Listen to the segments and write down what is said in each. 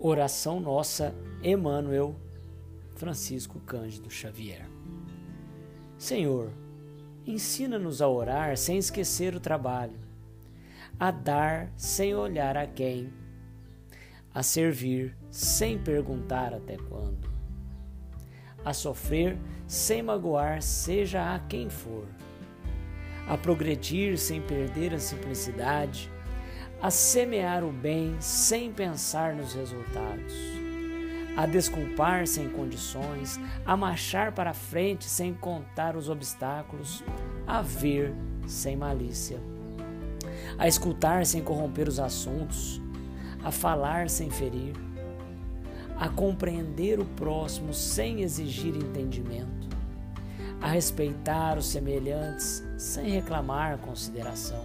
Oração Nossa Emmanuel Francisco Cândido Xavier. Senhor, ensina-nos a orar sem esquecer o trabalho, a dar sem olhar a quem, a servir sem perguntar até quando, a sofrer sem magoar, seja a quem for, a progredir sem perder a simplicidade a semear o bem sem pensar nos resultados, a desculpar sem condições, a marchar para frente sem contar os obstáculos, a ver sem malícia, a escutar sem corromper os assuntos, a falar sem ferir, a compreender o próximo sem exigir entendimento, a respeitar os semelhantes sem reclamar consideração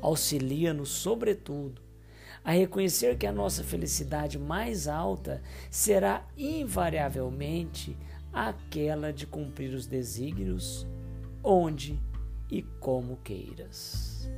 auxilia-nos, sobretudo, a reconhecer que a nossa felicidade mais alta será invariavelmente aquela de cumprir os desígnios onde e como queiras.